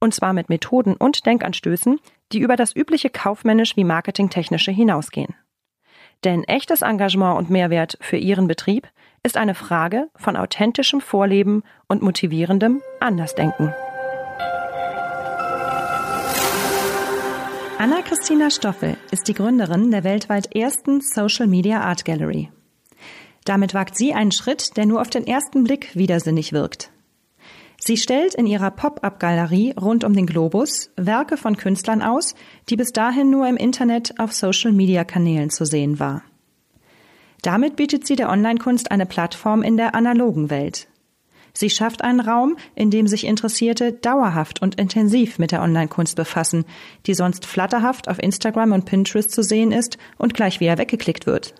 Und zwar mit Methoden und Denkanstößen, die über das übliche kaufmännisch wie marketingtechnische hinausgehen. Denn echtes Engagement und Mehrwert für Ihren Betrieb ist eine Frage von authentischem Vorleben und motivierendem Andersdenken. Anna-Christina Stoffel ist die Gründerin der weltweit ersten Social Media Art Gallery. Damit wagt sie einen Schritt, der nur auf den ersten Blick widersinnig wirkt. Sie stellt in ihrer Pop-up-Galerie rund um den Globus Werke von Künstlern aus, die bis dahin nur im Internet auf Social-Media-Kanälen zu sehen war. Damit bietet sie der Online-Kunst eine Plattform in der analogen Welt. Sie schafft einen Raum, in dem sich Interessierte dauerhaft und intensiv mit der Online-Kunst befassen, die sonst flatterhaft auf Instagram und Pinterest zu sehen ist und gleich wieder weggeklickt wird.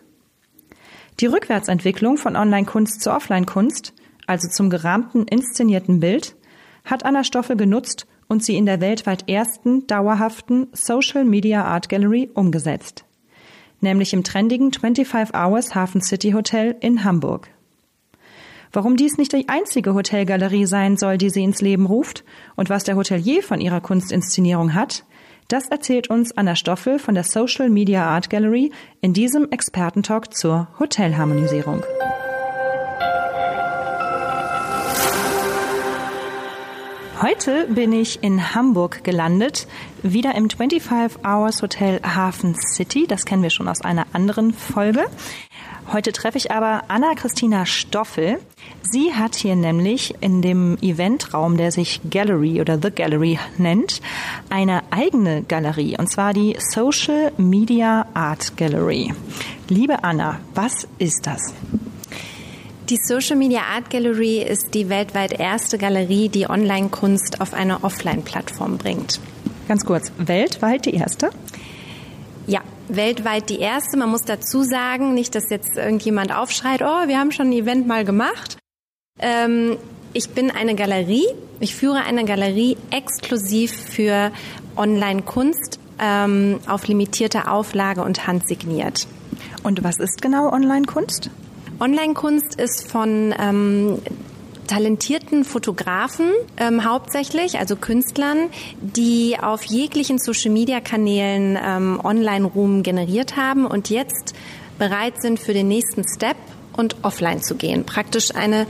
Die Rückwärtsentwicklung von Online-Kunst zu Offline-Kunst also zum gerahmten, inszenierten Bild, hat Anna Stoffel genutzt und sie in der weltweit ersten dauerhaften Social Media Art Gallery umgesetzt. Nämlich im trendigen 25 Hours Hafen City Hotel in Hamburg. Warum dies nicht die einzige Hotelgalerie sein soll, die sie ins Leben ruft und was der Hotelier von ihrer Kunstinszenierung hat, das erzählt uns Anna Stoffel von der Social Media Art Gallery in diesem Expertentalk zur Hotelharmonisierung. Heute bin ich in Hamburg gelandet, wieder im 25 Hours Hotel Hafen City. Das kennen wir schon aus einer anderen Folge. Heute treffe ich aber Anna-Christina Stoffel. Sie hat hier nämlich in dem Eventraum, der sich Gallery oder The Gallery nennt, eine eigene Galerie, und zwar die Social Media Art Gallery. Liebe Anna, was ist das? Die Social Media Art Gallery ist die weltweit erste Galerie, die Online-Kunst auf eine Offline-Plattform bringt. Ganz kurz, weltweit die erste? Ja, weltweit die erste. Man muss dazu sagen, nicht, dass jetzt irgendjemand aufschreit, oh, wir haben schon ein Event mal gemacht. Ähm, ich bin eine Galerie. Ich führe eine Galerie exklusiv für Online-Kunst ähm, auf limitierte Auflage und handsigniert. Und was ist genau Online-Kunst? Online-Kunst ist von ähm, talentierten Fotografen ähm, hauptsächlich, also Künstlern, die auf jeglichen Social-Media-Kanälen ähm, Online-Ruhm generiert haben und jetzt bereit sind für den nächsten Step und offline zu gehen. Praktisch eine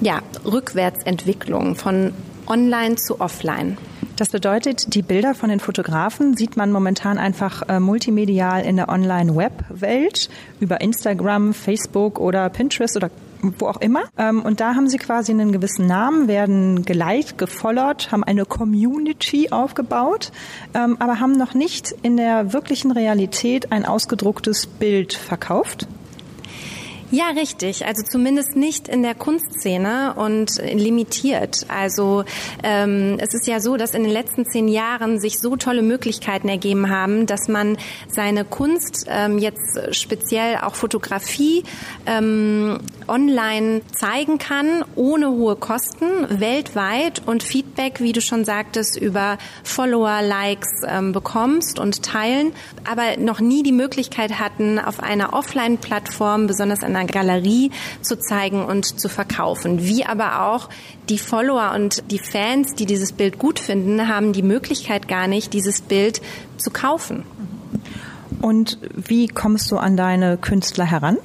ja, Rückwärtsentwicklung von online zu offline. Das bedeutet, die Bilder von den Fotografen sieht man momentan einfach äh, multimedial in der Online-Web-Welt über Instagram, Facebook oder Pinterest oder wo auch immer. Ähm, und da haben sie quasi einen gewissen Namen, werden geliked, gefollowt, haben eine Community aufgebaut, ähm, aber haben noch nicht in der wirklichen Realität ein ausgedrucktes Bild verkauft. Ja, richtig. Also zumindest nicht in der Kunstszene und limitiert. Also ähm, es ist ja so, dass in den letzten zehn Jahren sich so tolle Möglichkeiten ergeben haben, dass man seine Kunst ähm, jetzt speziell auch Fotografie ähm, online zeigen kann, ohne hohe Kosten, weltweit und Feedback, wie du schon sagtest, über Follower, Likes ähm, bekommst und teilen, aber noch nie die Möglichkeit hatten, auf einer Offline-Plattform, besonders an einer Galerie zu zeigen und zu verkaufen. Wie aber auch die Follower und die Fans, die dieses Bild gut finden, haben die Möglichkeit gar nicht, dieses Bild zu kaufen. Und wie kommst du an deine Künstler heran?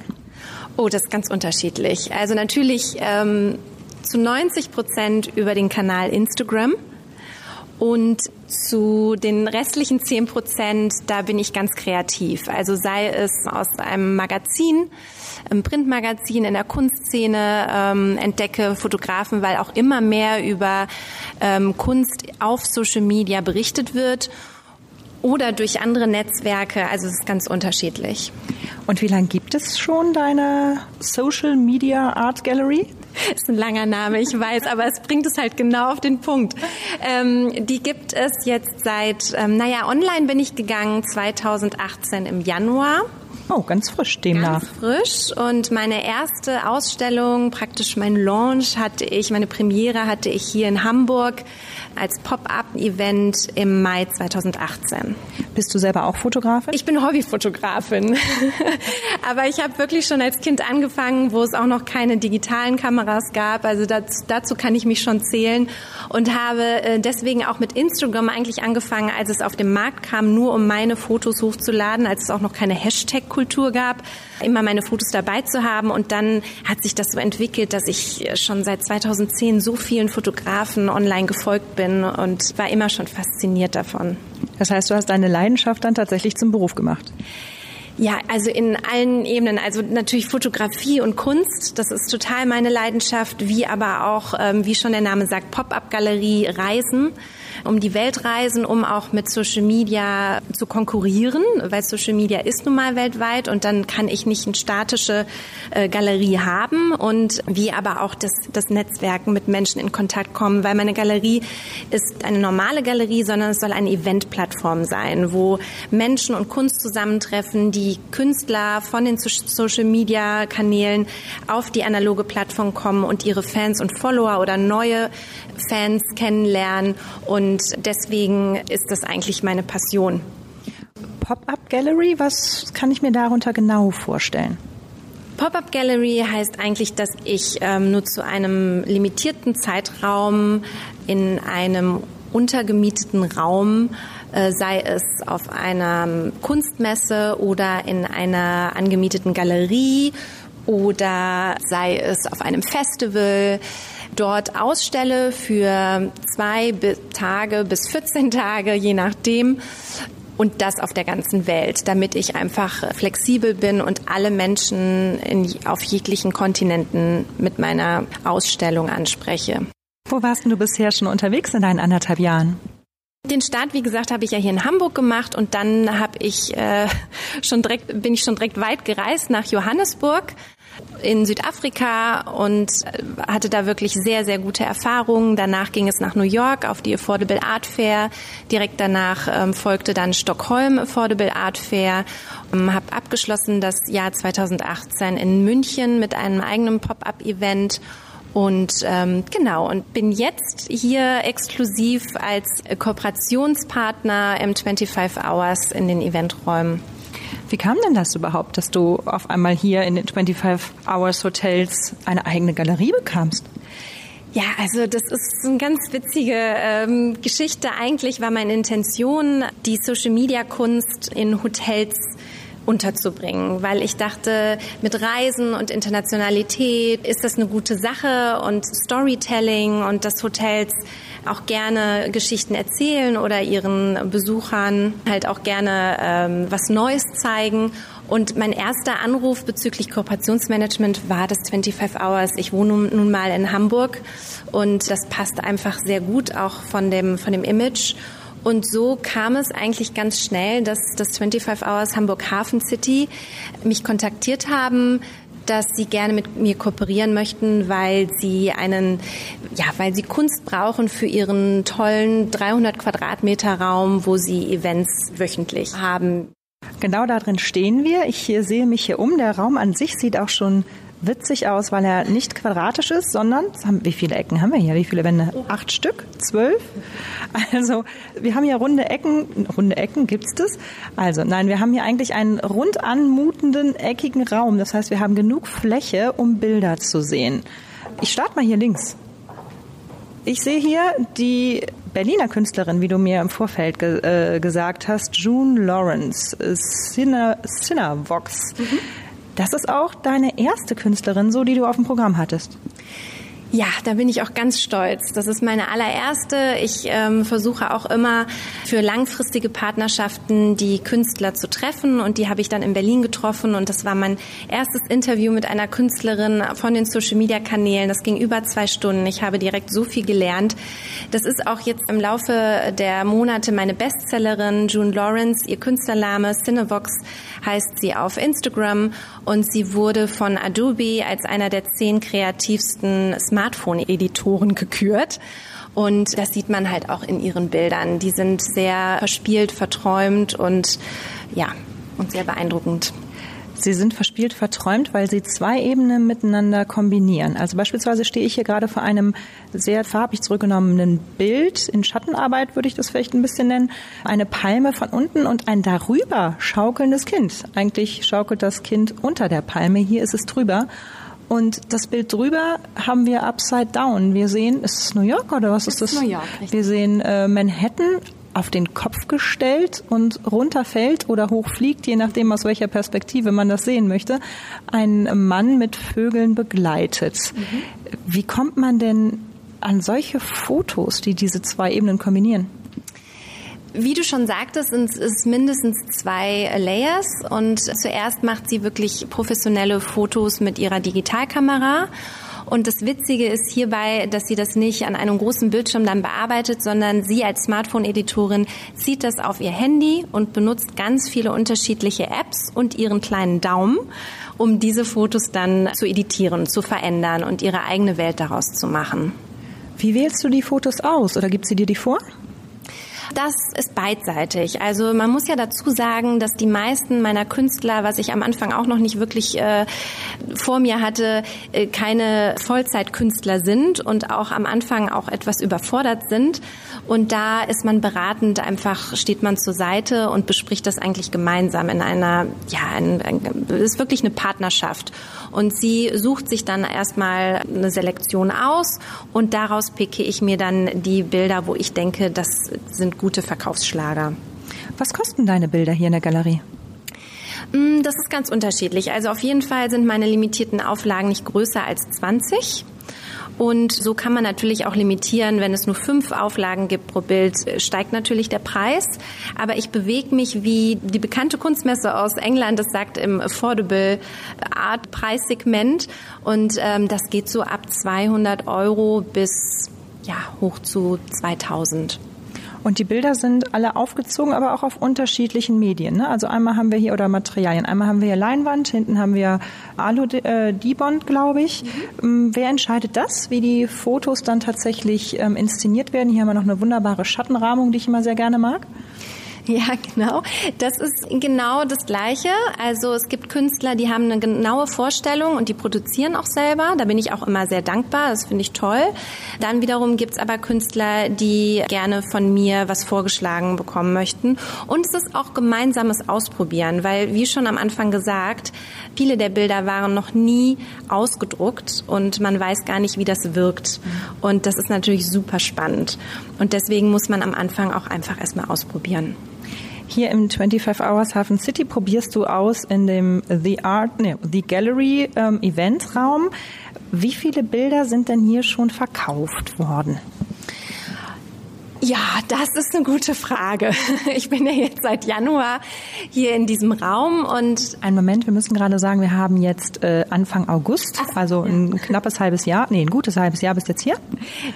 Oh, das ist ganz unterschiedlich. Also natürlich ähm, zu 90 Prozent über den Kanal Instagram. Und zu den restlichen 10 Prozent, da bin ich ganz kreativ. Also sei es aus einem Magazin, im Printmagazin, in der Kunstszene ähm, entdecke Fotografen, weil auch immer mehr über ähm, Kunst auf Social Media berichtet wird oder durch andere Netzwerke. Also es ist ganz unterschiedlich. Und wie lange gibt es schon deine Social Media Art Gallery? ist ein langer Name, ich weiß, aber es bringt es halt genau auf den Punkt. Ähm, die gibt es jetzt seit, ähm, naja, online bin ich gegangen 2018 im Januar. Oh, ganz frisch demnach. Ganz frisch. Und meine erste Ausstellung, praktisch mein Launch hatte ich, meine Premiere hatte ich hier in Hamburg als Pop-up-Event im Mai 2018. Bist du selber auch Fotografin? Ich bin Hobbyfotografin. Aber ich habe wirklich schon als Kind angefangen, wo es auch noch keine digitalen Kameras gab. Also das, dazu kann ich mich schon zählen und habe äh, deswegen auch mit Instagram eigentlich angefangen, als es auf den Markt kam, nur um meine Fotos hochzuladen, als es auch noch keine Hashtag-Kultur gab, immer meine Fotos dabei zu haben. Und dann hat sich das so entwickelt, dass ich schon seit 2010 so vielen Fotografen online gefolgt bin und war immer schon fasziniert davon. Das heißt, du hast deine Leidenschaft dann tatsächlich zum Beruf gemacht. Ja, also in allen Ebenen. Also natürlich Fotografie und Kunst, das ist total meine Leidenschaft, wie aber auch, ähm, wie schon der Name sagt, Pop-up-Galerie, Reisen um die Welt reisen, um auch mit Social Media zu konkurrieren, weil Social Media ist nun mal weltweit und dann kann ich nicht eine statische äh, Galerie haben und wie aber auch das, das Netzwerken mit Menschen in Kontakt kommen, weil meine Galerie ist eine normale Galerie, sondern es soll eine Eventplattform sein, wo Menschen und Kunst zusammentreffen, die Künstler von den Social Media Kanälen auf die analoge Plattform kommen und ihre Fans und Follower oder neue Fans kennenlernen und deswegen ist das eigentlich meine Passion. Pop-up Gallery, was kann ich mir darunter genau vorstellen? Pop-up Gallery heißt eigentlich, dass ich ähm, nur zu einem limitierten Zeitraum in einem untergemieteten Raum, äh, sei es auf einer Kunstmesse oder in einer angemieteten Galerie oder sei es auf einem Festival, dort ausstelle für zwei Tage bis 14 Tage, je nachdem. Und das auf der ganzen Welt, damit ich einfach flexibel bin und alle Menschen in, auf jeglichen Kontinenten mit meiner Ausstellung anspreche. Wo warst du bisher schon unterwegs in deinen anderthalb Jahren? Den Start, wie gesagt, habe ich ja hier in Hamburg gemacht und dann habe ich äh, schon direkt bin ich schon direkt weit gereist nach Johannesburg in Südafrika und hatte da wirklich sehr, sehr gute Erfahrungen. Danach ging es nach New York auf die Affordable Art Fair. Direkt danach ähm, folgte dann Stockholm Affordable Art Fair. Ähm, habe abgeschlossen das Jahr 2018 in München mit einem eigenen Pop-up-Event. Und ähm, genau, und bin jetzt hier exklusiv als Kooperationspartner im 25 Hours in den Eventräumen. Wie kam denn das überhaupt, dass du auf einmal hier in den 25 Hours Hotels eine eigene Galerie bekamst? Ja, also das ist eine ganz witzige ähm, Geschichte. Eigentlich war meine Intention, die Social-Media-Kunst in Hotels unterzubringen, weil ich dachte, mit Reisen und Internationalität ist das eine gute Sache und Storytelling und das Hotels auch gerne Geschichten erzählen oder ihren Besuchern halt auch gerne ähm, was Neues zeigen. Und mein erster Anruf bezüglich Kooperationsmanagement war das 25 Hours. Ich wohne nun mal in Hamburg und das passt einfach sehr gut auch von dem, von dem Image. Und so kam es eigentlich ganz schnell, dass das 25 Hours Hamburg Hafen City mich kontaktiert haben, dass sie gerne mit mir kooperieren möchten, weil sie einen, ja, weil sie Kunst brauchen für ihren tollen 300 Quadratmeter Raum, wo sie Events wöchentlich haben. Genau da drin stehen wir. Ich sehe mich hier um. Der Raum an sich sieht auch schon witzig aus, weil er nicht quadratisch ist, sondern wie viele Ecken haben wir hier? Wie viele Wände? Acht Stück? Zwölf? Also wir haben hier runde Ecken. Runde Ecken gibt's das? Also nein, wir haben hier eigentlich einen rund anmutenden eckigen Raum. Das heißt, wir haben genug Fläche, um Bilder zu sehen. Ich starte mal hier links. Ich sehe hier die Berliner Künstlerin, wie du mir im Vorfeld ge äh, gesagt hast, June Lawrence, Cinna, Cinavox. Mhm. Das ist auch deine erste Künstlerin, so die du auf dem Programm hattest. Ja, da bin ich auch ganz stolz. Das ist meine allererste. Ich ähm, versuche auch immer für langfristige Partnerschaften die Künstler zu treffen und die habe ich dann in Berlin getroffen und das war mein erstes Interview mit einer Künstlerin von den Social Media Kanälen. Das ging über zwei Stunden. Ich habe direkt so viel gelernt. Das ist auch jetzt im Laufe der Monate meine Bestsellerin June Lawrence. Ihr Künstlername Cinevox heißt sie auf Instagram und sie wurde von Adobe als einer der zehn kreativsten Smartphone-Editoren gekürt. Und das sieht man halt auch in ihren Bildern. Die sind sehr verspielt, verträumt und ja, und sehr beeindruckend. Sie sind verspielt verträumt, weil Sie zwei Ebenen miteinander kombinieren. Also beispielsweise stehe ich hier gerade vor einem sehr farbig zurückgenommenen Bild. In Schattenarbeit würde ich das vielleicht ein bisschen nennen. Eine Palme von unten und ein darüber schaukelndes Kind. Eigentlich schaukelt das Kind unter der Palme. Hier ist es drüber. Und das Bild drüber haben wir upside down. Wir sehen, ist es New York oder was ist das? New York, richtig. Wir sehen äh, Manhattan auf den Kopf gestellt und runterfällt oder hochfliegt, je nachdem aus welcher Perspektive man das sehen möchte, ein Mann mit Vögeln begleitet. Mhm. Wie kommt man denn an solche Fotos, die diese zwei Ebenen kombinieren? Wie du schon sagtest, sind es mindestens zwei Layers und zuerst macht sie wirklich professionelle Fotos mit ihrer Digitalkamera und das Witzige ist hierbei, dass sie das nicht an einem großen Bildschirm dann bearbeitet, sondern sie als Smartphone-Editorin zieht das auf ihr Handy und benutzt ganz viele unterschiedliche Apps und ihren kleinen Daumen, um diese Fotos dann zu editieren, zu verändern und ihre eigene Welt daraus zu machen. Wie wählst du die Fotos aus oder gibt sie dir die vor? Das ist beidseitig. Also man muss ja dazu sagen, dass die meisten meiner Künstler, was ich am Anfang auch noch nicht wirklich äh, vor mir hatte, äh, keine Vollzeitkünstler sind und auch am Anfang auch etwas überfordert sind. Und da ist man beratend, einfach steht man zur Seite und bespricht das eigentlich gemeinsam in einer, ja, ein, ein, ist wirklich eine Partnerschaft. Und sie sucht sich dann erstmal eine Selektion aus und daraus picke ich mir dann die Bilder, wo ich denke, das sind gute Verkaufsschlager. Was kosten deine Bilder hier in der Galerie? Mm, das ist ganz unterschiedlich. Also auf jeden Fall sind meine limitierten Auflagen nicht größer als 20. Und so kann man natürlich auch limitieren, wenn es nur fünf Auflagen gibt pro Bild, steigt natürlich der Preis. Aber ich bewege mich wie die bekannte Kunstmesse aus England, das sagt im Affordable Art Preissegment. Und ähm, das geht so ab 200 Euro bis ja, hoch zu 2000. Und die Bilder sind alle aufgezogen, aber auch auf unterschiedlichen Medien. Ne? Also einmal haben wir hier oder Materialien. Einmal haben wir hier Leinwand, hinten haben wir Alu äh, glaube ich. Mhm. Ähm, wer entscheidet das, wie die Fotos dann tatsächlich ähm, inszeniert werden? Hier haben wir noch eine wunderbare Schattenrahmung, die ich immer sehr gerne mag. Ja, genau. Das ist genau das Gleiche. Also es gibt Künstler, die haben eine genaue Vorstellung und die produzieren auch selber. Da bin ich auch immer sehr dankbar. Das finde ich toll. Dann wiederum gibt's aber Künstler, die gerne von mir was vorgeschlagen bekommen möchten. Und es ist auch gemeinsames Ausprobieren, weil wie schon am Anfang gesagt, viele der Bilder waren noch nie ausgedruckt und man weiß gar nicht, wie das wirkt. Und das ist natürlich super spannend. Und deswegen muss man am Anfang auch einfach erstmal ausprobieren. Hier im 25 Hours Hafen City probierst du aus in dem The Art, nee, The Gallery ähm, Eventraum. Wie viele Bilder sind denn hier schon verkauft worden? Ja, das ist eine gute Frage. Ich bin ja jetzt seit Januar hier in diesem Raum und ein Moment, wir müssen gerade sagen, wir haben jetzt äh, Anfang August, Ach, also ein ja. knappes halbes Jahr, nee, ein gutes halbes Jahr bist jetzt hier.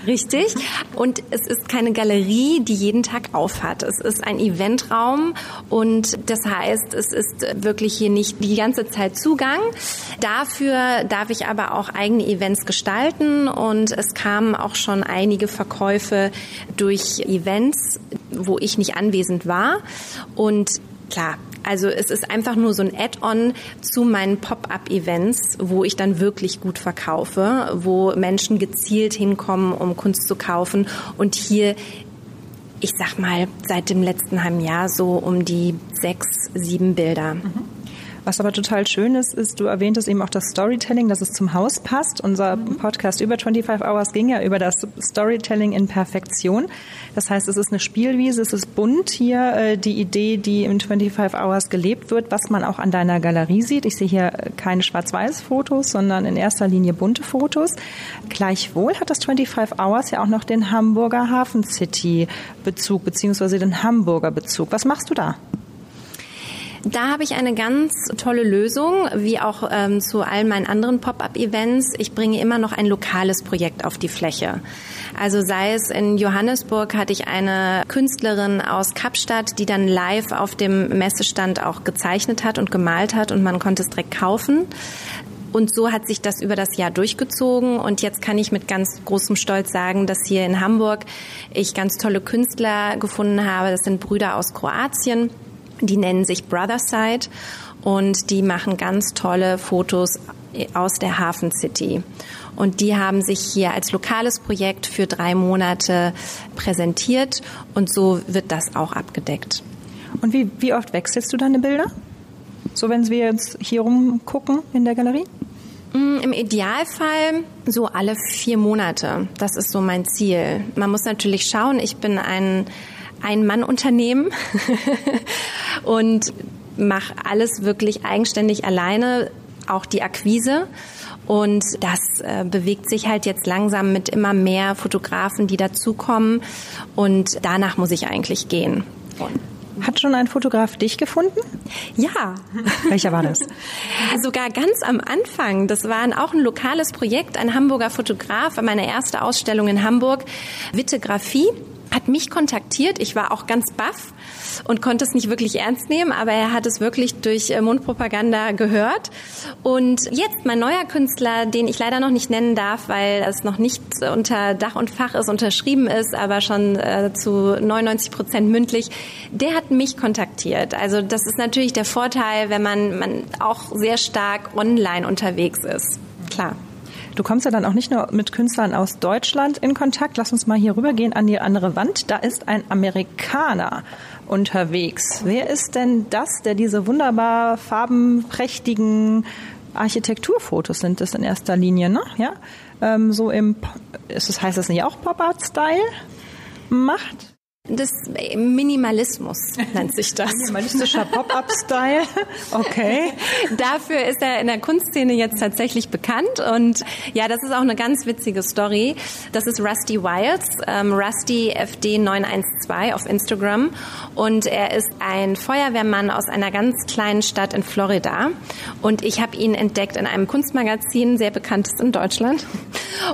Richtig. Und es ist keine Galerie, die jeden Tag aufhat. Es ist ein Eventraum und das heißt, es ist wirklich hier nicht die ganze Zeit Zugang. Dafür darf ich aber auch eigene Events gestalten und es kamen auch schon einige Verkäufe durch Events, wo ich nicht anwesend war. Und klar, also es ist einfach nur so ein Add-on zu meinen Pop-up-Events, wo ich dann wirklich gut verkaufe, wo Menschen gezielt hinkommen, um Kunst zu kaufen. Und hier, ich sag mal, seit dem letzten halben Jahr so um die sechs, sieben Bilder. Mhm. Was aber total schön ist, ist, du erwähntest eben auch das Storytelling, dass es zum Haus passt. Unser mhm. Podcast über 25 Hours ging ja über das Storytelling in Perfektion. Das heißt, es ist eine Spielwiese, es ist bunt hier, äh, die Idee, die im 25 Hours gelebt wird, was man auch an deiner Galerie sieht. Ich sehe hier keine Schwarz-Weiß-Fotos, sondern in erster Linie bunte Fotos. Gleichwohl hat das 25 Hours ja auch noch den Hamburger Hafen City Bezug, beziehungsweise den Hamburger Bezug. Was machst du da? Da habe ich eine ganz tolle Lösung, wie auch ähm, zu all meinen anderen Pop-up-Events. Ich bringe immer noch ein lokales Projekt auf die Fläche. Also sei es in Johannesburg hatte ich eine Künstlerin aus Kapstadt, die dann live auf dem Messestand auch gezeichnet hat und gemalt hat und man konnte es direkt kaufen. Und so hat sich das über das Jahr durchgezogen. Und jetzt kann ich mit ganz großem Stolz sagen, dass hier in Hamburg ich ganz tolle Künstler gefunden habe. Das sind Brüder aus Kroatien die nennen sich Brotherside und die machen ganz tolle Fotos aus der Hafen City. Und die haben sich hier als lokales Projekt für drei Monate präsentiert und so wird das auch abgedeckt. Und wie, wie oft wechselst du deine Bilder? So, wenn wir jetzt hier rumgucken in der Galerie? Mm, Im Idealfall so alle vier Monate. Das ist so mein Ziel. Man muss natürlich schauen, ich bin ein ein-Mann-Unternehmen und mache alles wirklich eigenständig alleine, auch die Akquise. Und das äh, bewegt sich halt jetzt langsam mit immer mehr Fotografen, die dazukommen. Und danach muss ich eigentlich gehen. Hat schon ein Fotograf dich gefunden? Ja. Welcher war das? Sogar ganz am Anfang. Das war auch ein lokales Projekt, ein Hamburger Fotograf, meine erste Ausstellung in Hamburg, Vitegraphie hat mich kontaktiert. Ich war auch ganz baff und konnte es nicht wirklich ernst nehmen, aber er hat es wirklich durch äh, Mundpropaganda gehört. Und jetzt mein neuer Künstler, den ich leider noch nicht nennen darf, weil es noch nicht unter Dach und Fach ist, unterschrieben ist, aber schon äh, zu 99 Prozent mündlich, der hat mich kontaktiert. Also das ist natürlich der Vorteil, wenn man, man auch sehr stark online unterwegs ist. Klar. Du kommst ja dann auch nicht nur mit Künstlern aus Deutschland in Kontakt. Lass uns mal hier rübergehen an die andere Wand. Da ist ein Amerikaner unterwegs. Wer ist denn das, der diese wunderbar farbenprächtigen Architekturfotos sind das in erster Linie, ne? Ja, ähm, so im, ist das heißt das nicht auch Pop-Art-Style macht? Des Minimalismus nennt sich das. Minimalistischer Pop-up-Style. Okay. Dafür ist er in der Kunstszene jetzt tatsächlich bekannt und ja, das ist auch eine ganz witzige Story. Das ist Rusty Wiles, ähm, Rusty FD 912 auf Instagram und er ist ein Feuerwehrmann aus einer ganz kleinen Stadt in Florida und ich habe ihn entdeckt in einem Kunstmagazin, sehr bekanntes in Deutschland.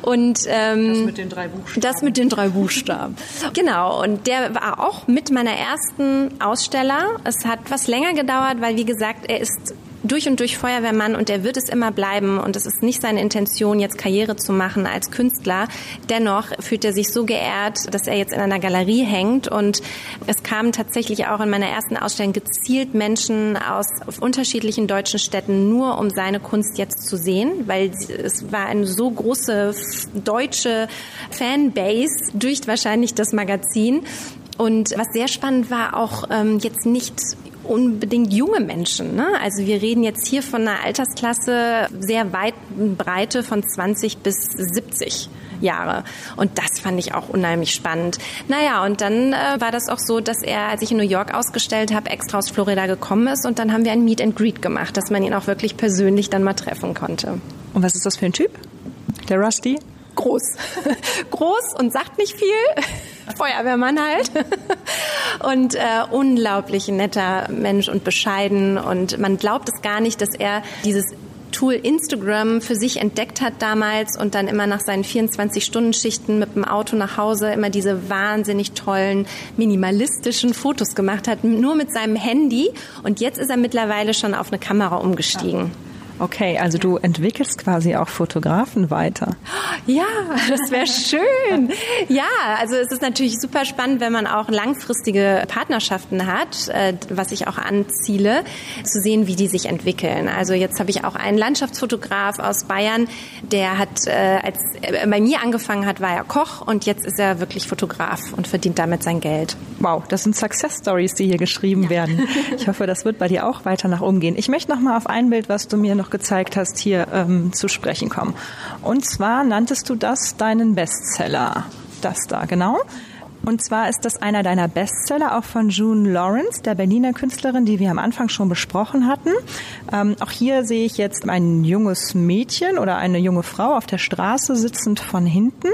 Und ähm, das mit den drei Buchstaben. Das mit den drei Buchstaben. genau. Und der war auch mit meiner ersten Aussteller. Es hat was länger gedauert, weil wie gesagt, er ist durch und durch Feuerwehrmann und er wird es immer bleiben und es ist nicht seine Intention, jetzt Karriere zu machen als Künstler. Dennoch fühlt er sich so geehrt, dass er jetzt in einer Galerie hängt und es kamen tatsächlich auch in meiner ersten Ausstellung gezielt Menschen aus unterschiedlichen deutschen Städten nur um seine Kunst jetzt zu sehen, weil es war eine so große deutsche Fanbase durch wahrscheinlich das Magazin. Und was sehr spannend war, auch ähm, jetzt nicht unbedingt junge Menschen. Ne? Also wir reden jetzt hier von einer Altersklasse sehr weit Breite von 20 bis 70. Jahre. Und das fand ich auch unheimlich spannend. Naja, und dann äh, war das auch so, dass er, als ich in New York ausgestellt habe, extra aus Florida gekommen ist und dann haben wir ein Meet and Greet gemacht, dass man ihn auch wirklich persönlich dann mal treffen konnte. Und was ist das für ein Typ? Der Rusty? Groß. Groß und sagt nicht viel. Feuerwehrmann halt. und äh, unglaublich netter Mensch und bescheiden. Und man glaubt es gar nicht, dass er dieses Tool Instagram für sich entdeckt hat damals und dann immer nach seinen 24-Stunden-Schichten mit dem Auto nach Hause immer diese wahnsinnig tollen, minimalistischen Fotos gemacht hat, nur mit seinem Handy. Und jetzt ist er mittlerweile schon auf eine Kamera umgestiegen. Okay, also du entwickelst quasi auch Fotografen weiter. Ja, das wäre schön. Ja, also es ist natürlich super spannend, wenn man auch langfristige Partnerschaften hat, äh, was ich auch anziele, zu sehen, wie die sich entwickeln. Also jetzt habe ich auch einen Landschaftsfotograf aus Bayern, der hat, äh, als er bei mir angefangen hat, war er Koch und jetzt ist er wirklich Fotograf und verdient damit sein Geld. Wow, das sind Success Stories, die hier geschrieben ja. werden. Ich hoffe, das wird bei dir auch weiter nach oben gehen. Ich möchte noch mal auf ein Bild, was du mir noch gezeigt hast, hier ähm, zu sprechen kommen. Und zwar nanntest du das deinen Bestseller. Das da, genau. Und zwar ist das einer deiner Bestseller, auch von June Lawrence, der Berliner Künstlerin, die wir am Anfang schon besprochen hatten. Ähm, auch hier sehe ich jetzt ein junges Mädchen oder eine junge Frau auf der Straße sitzend von hinten.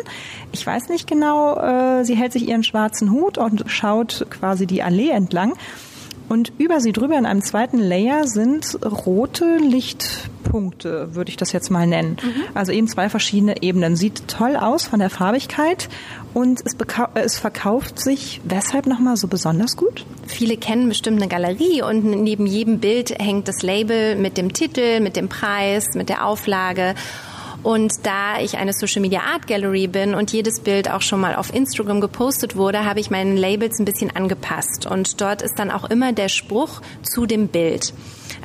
Ich weiß nicht genau, äh, sie hält sich ihren schwarzen Hut und schaut quasi die Allee entlang. Und über sie drüber in einem zweiten Layer sind rote Lichtpunkte, würde ich das jetzt mal nennen. Mhm. Also eben zwei verschiedene Ebenen. Sieht toll aus von der Farbigkeit und es, es verkauft sich weshalb nochmal so besonders gut? Viele kennen bestimmt eine Galerie und neben jedem Bild hängt das Label mit dem Titel, mit dem Preis, mit der Auflage. Und da ich eine Social Media Art Gallery bin und jedes Bild auch schon mal auf Instagram gepostet wurde, habe ich meinen Labels ein bisschen angepasst. Und dort ist dann auch immer der Spruch zu dem Bild.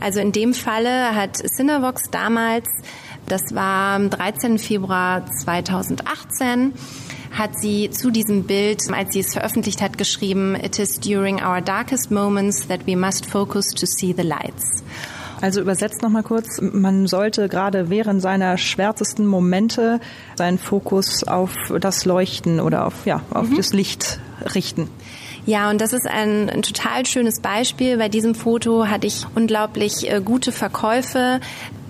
Also in dem Falle hat Cinebox damals, das war am 13. Februar 2018, hat sie zu diesem Bild, als sie es veröffentlicht hat, geschrieben, It is during our darkest moments that we must focus to see the lights. Also übersetzt nochmal kurz, man sollte gerade während seiner schwärzesten Momente seinen Fokus auf das Leuchten oder auf, ja, auf mhm. das Licht richten. Ja, und das ist ein, ein, total schönes Beispiel. Bei diesem Foto hatte ich unglaublich äh, gute Verkäufe.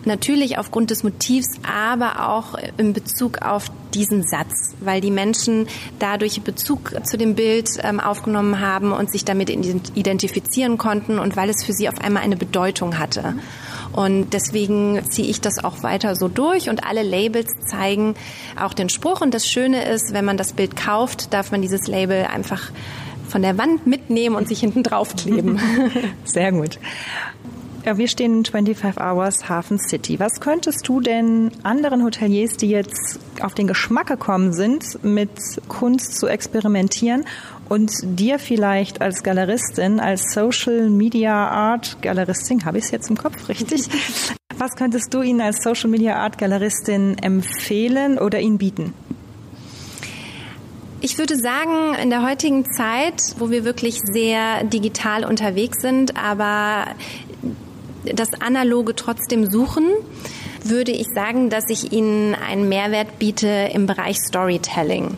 Natürlich aufgrund des Motivs, aber auch in Bezug auf diesen Satz, weil die Menschen dadurch Bezug zu dem Bild ähm, aufgenommen haben und sich damit identifizieren konnten und weil es für sie auf einmal eine Bedeutung hatte. Und deswegen ziehe ich das auch weiter so durch und alle Labels zeigen auch den Spruch. Und das Schöne ist, wenn man das Bild kauft, darf man dieses Label einfach von der Wand mitnehmen und sich hinten drauf kleben. Sehr gut. Ja, wir stehen in 25 Hours Hafen City. Was könntest du denn anderen Hoteliers, die jetzt auf den Geschmack gekommen sind, mit Kunst zu experimentieren und dir vielleicht als Galeristin, als Social Media Art Galeristin, habe ich es jetzt im Kopf richtig? Was könntest du ihnen als Social Media Art Galeristin empfehlen oder ihnen bieten? Ich würde sagen, in der heutigen Zeit, wo wir wirklich sehr digital unterwegs sind, aber das Analoge trotzdem suchen, würde ich sagen, dass ich Ihnen einen Mehrwert biete im Bereich Storytelling.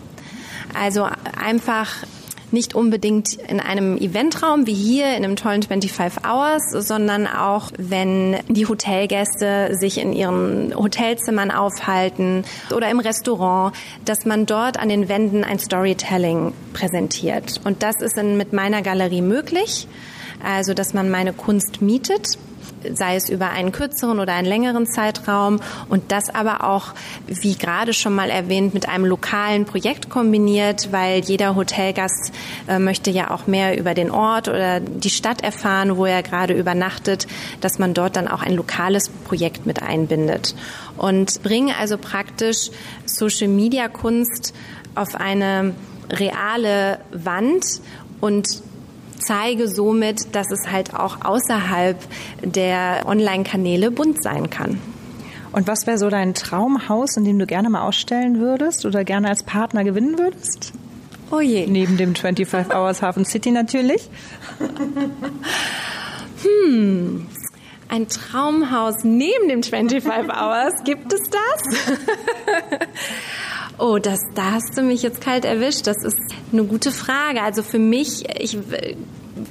Also einfach nicht unbedingt in einem Eventraum wie hier in einem tollen 25 Hours, sondern auch wenn die Hotelgäste sich in ihren Hotelzimmern aufhalten oder im Restaurant, dass man dort an den Wänden ein Storytelling präsentiert. Und das ist mit meiner Galerie möglich. Also, dass man meine Kunst mietet sei es über einen kürzeren oder einen längeren Zeitraum und das aber auch, wie gerade schon mal erwähnt, mit einem lokalen Projekt kombiniert, weil jeder Hotelgast äh, möchte ja auch mehr über den Ort oder die Stadt erfahren, wo er gerade übernachtet, dass man dort dann auch ein lokales Projekt mit einbindet. Und bringe also praktisch Social Media Kunst auf eine reale Wand und zeige somit, dass es halt auch außerhalb der Online-Kanäle bunt sein kann. Und was wäre so dein Traumhaus, in dem du gerne mal ausstellen würdest oder gerne als Partner gewinnen würdest? Oh je. Neben dem 25 Hours Hafen City natürlich. hm. Ein Traumhaus neben dem 25 Hours, gibt es das? Oh, das, da hast du mich jetzt kalt erwischt. Das ist eine gute Frage. Also für mich, ich,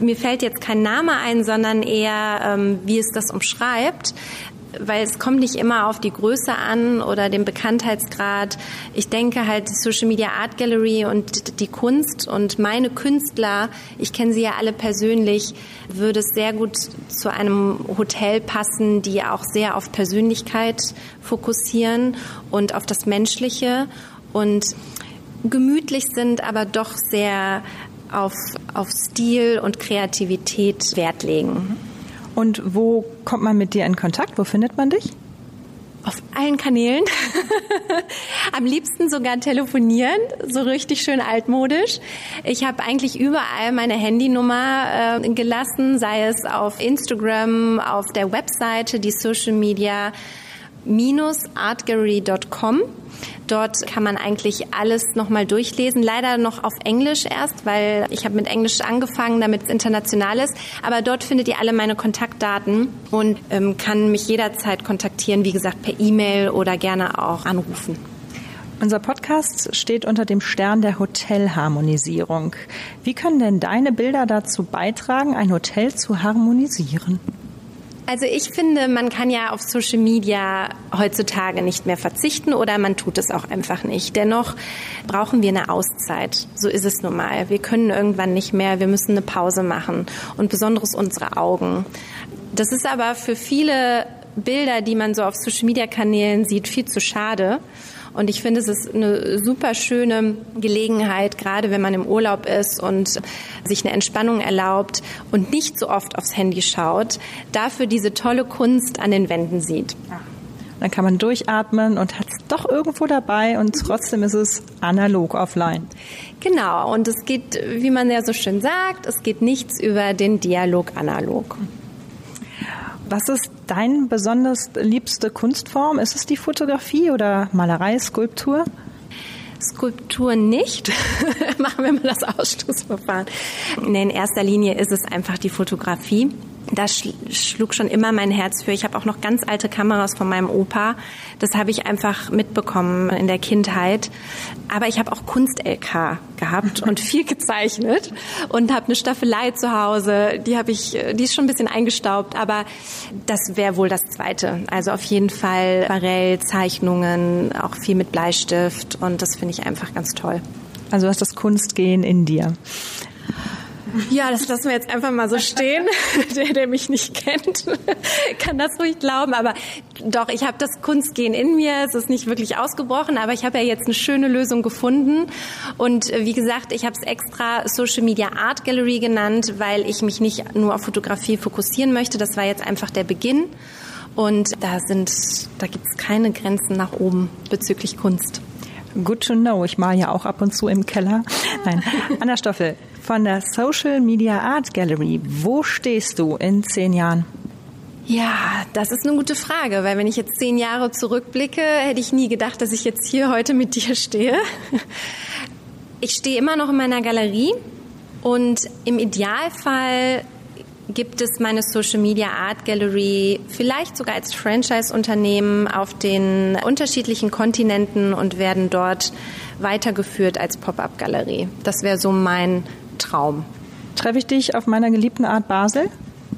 mir fällt jetzt kein Name ein, sondern eher, ähm, wie es das umschreibt weil es kommt nicht immer auf die Größe an oder den Bekanntheitsgrad. Ich denke halt die Social Media Art Gallery und die Kunst und meine Künstler, ich kenne sie ja alle persönlich, würde es sehr gut zu einem Hotel passen, die auch sehr auf Persönlichkeit fokussieren und auf das Menschliche und gemütlich sind, aber doch sehr auf, auf Stil und Kreativität Wert legen. Und wo kommt man mit dir in Kontakt? Wo findet man dich? Auf allen Kanälen. Am liebsten sogar telefonieren, so richtig schön altmodisch. Ich habe eigentlich überall meine Handynummer äh, gelassen, sei es auf Instagram, auf der Webseite, die Social Media artgallery.com. Dort kann man eigentlich alles nochmal durchlesen. Leider noch auf Englisch erst, weil ich habe mit Englisch angefangen, damit es international ist. Aber dort findet ihr alle meine Kontaktdaten und ähm, kann mich jederzeit kontaktieren, wie gesagt, per E-Mail oder gerne auch anrufen. Unser Podcast steht unter dem Stern der Hotelharmonisierung. Wie können denn deine Bilder dazu beitragen, ein Hotel zu harmonisieren? Also ich finde, man kann ja auf Social Media heutzutage nicht mehr verzichten oder man tut es auch einfach nicht. Dennoch brauchen wir eine Auszeit. So ist es nun mal. Wir können irgendwann nicht mehr. Wir müssen eine Pause machen und besonders unsere Augen. Das ist aber für viele Bilder, die man so auf Social Media Kanälen sieht, viel zu schade. Und ich finde, es ist eine super schöne Gelegenheit, gerade wenn man im Urlaub ist und sich eine Entspannung erlaubt und nicht so oft aufs Handy schaut, dafür diese tolle Kunst an den Wänden sieht. Dann kann man durchatmen und hat es doch irgendwo dabei und trotzdem ist es analog offline. Genau, und es geht, wie man ja so schön sagt, es geht nichts über den Dialog analog. Was ist dein besonders liebste Kunstform? Ist es die Fotografie oder Malerei, Skulptur? Skulptur nicht. Machen wir mal das Ausschlussverfahren. Nee, in erster Linie ist es einfach die Fotografie da schlug schon immer mein Herz für. Ich habe auch noch ganz alte Kameras von meinem Opa. Das habe ich einfach mitbekommen in der Kindheit. Aber ich habe auch Kunst-LK gehabt und viel gezeichnet und habe eine Staffelei zu Hause. Die habe ich, die ist schon ein bisschen eingestaubt, aber das wäre wohl das Zweite. Also auf jeden Fall Aquarell, Zeichnungen, auch viel mit Bleistift und das finde ich einfach ganz toll. Also hast das Kunstgehen in dir. Ja, das lassen wir jetzt einfach mal so stehen. Der, der mich nicht kennt, kann das ruhig glauben. Aber doch, ich habe das Kunstgehen in mir. Es ist nicht wirklich ausgebrochen, aber ich habe ja jetzt eine schöne Lösung gefunden. Und äh, wie gesagt, ich habe es extra Social Media Art Gallery genannt, weil ich mich nicht nur auf Fotografie fokussieren möchte. Das war jetzt einfach der Beginn. Und da sind, da gibt es keine Grenzen nach oben bezüglich Kunst. Good to know. Ich mal ja auch ab und zu im Keller. Nein. Anna Stoffel, von der Social Media Art Gallery. Wo stehst du in zehn Jahren? Ja, das ist eine gute Frage, weil wenn ich jetzt zehn Jahre zurückblicke, hätte ich nie gedacht, dass ich jetzt hier heute mit dir stehe. Ich stehe immer noch in meiner Galerie und im Idealfall gibt es meine Social Media Art Gallery vielleicht sogar als Franchise-Unternehmen auf den unterschiedlichen Kontinenten und werden dort weitergeführt als Pop-up-Galerie. Das wäre so mein Traum. Treffe ich dich auf meiner geliebten Art Basel?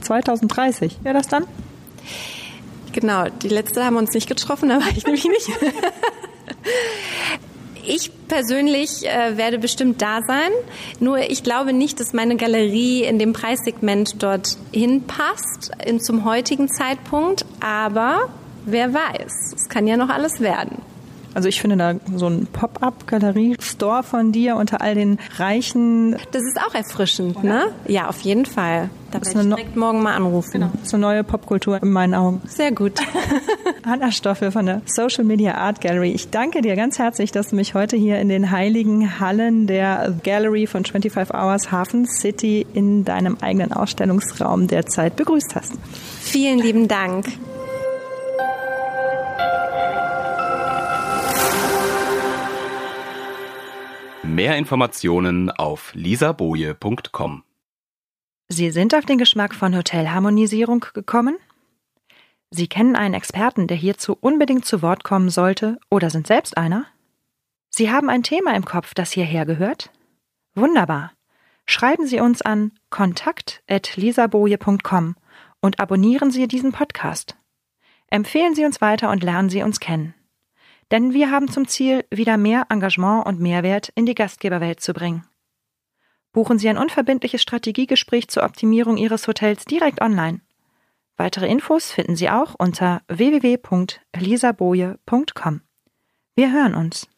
2030 wäre das dann? Genau, die letzte haben uns nicht getroffen, da war ich nämlich nicht. Ich persönlich äh, werde bestimmt da sein. Nur ich glaube nicht, dass meine Galerie in dem Preissegment dort hinpasst in, zum heutigen Zeitpunkt. Aber wer weiß, es kann ja noch alles werden. Also ich finde da so ein Pop-up-Galerie-Store von dir unter all den reichen. Das ist auch erfrischend, ne? Ja, auf jeden Fall. Da werde ich direkt morgen mal anrufen. Genau. So neue Popkultur in meinen Augen. Sehr gut. Anna Stoffel von der Social Media Art Gallery. Ich danke dir ganz herzlich, dass du mich heute hier in den heiligen Hallen der Gallery von 25 Hours Hafen City in deinem eigenen Ausstellungsraum derzeit begrüßt hast. Vielen lieben Dank. Mehr Informationen auf lisaboje.com. Sie sind auf den Geschmack von Hotelharmonisierung gekommen? Sie kennen einen Experten, der hierzu unbedingt zu Wort kommen sollte, oder sind selbst einer? Sie haben ein Thema im Kopf, das hierher gehört? Wunderbar. Schreiben Sie uns an kontakt.lisaboje.com und abonnieren Sie diesen Podcast. Empfehlen Sie uns weiter und lernen Sie uns kennen. Denn wir haben zum Ziel, wieder mehr Engagement und Mehrwert in die Gastgeberwelt zu bringen. Buchen Sie ein unverbindliches Strategiegespräch zur Optimierung Ihres Hotels direkt online. Weitere Infos finden Sie auch unter www.elisaboje.com. Wir hören uns.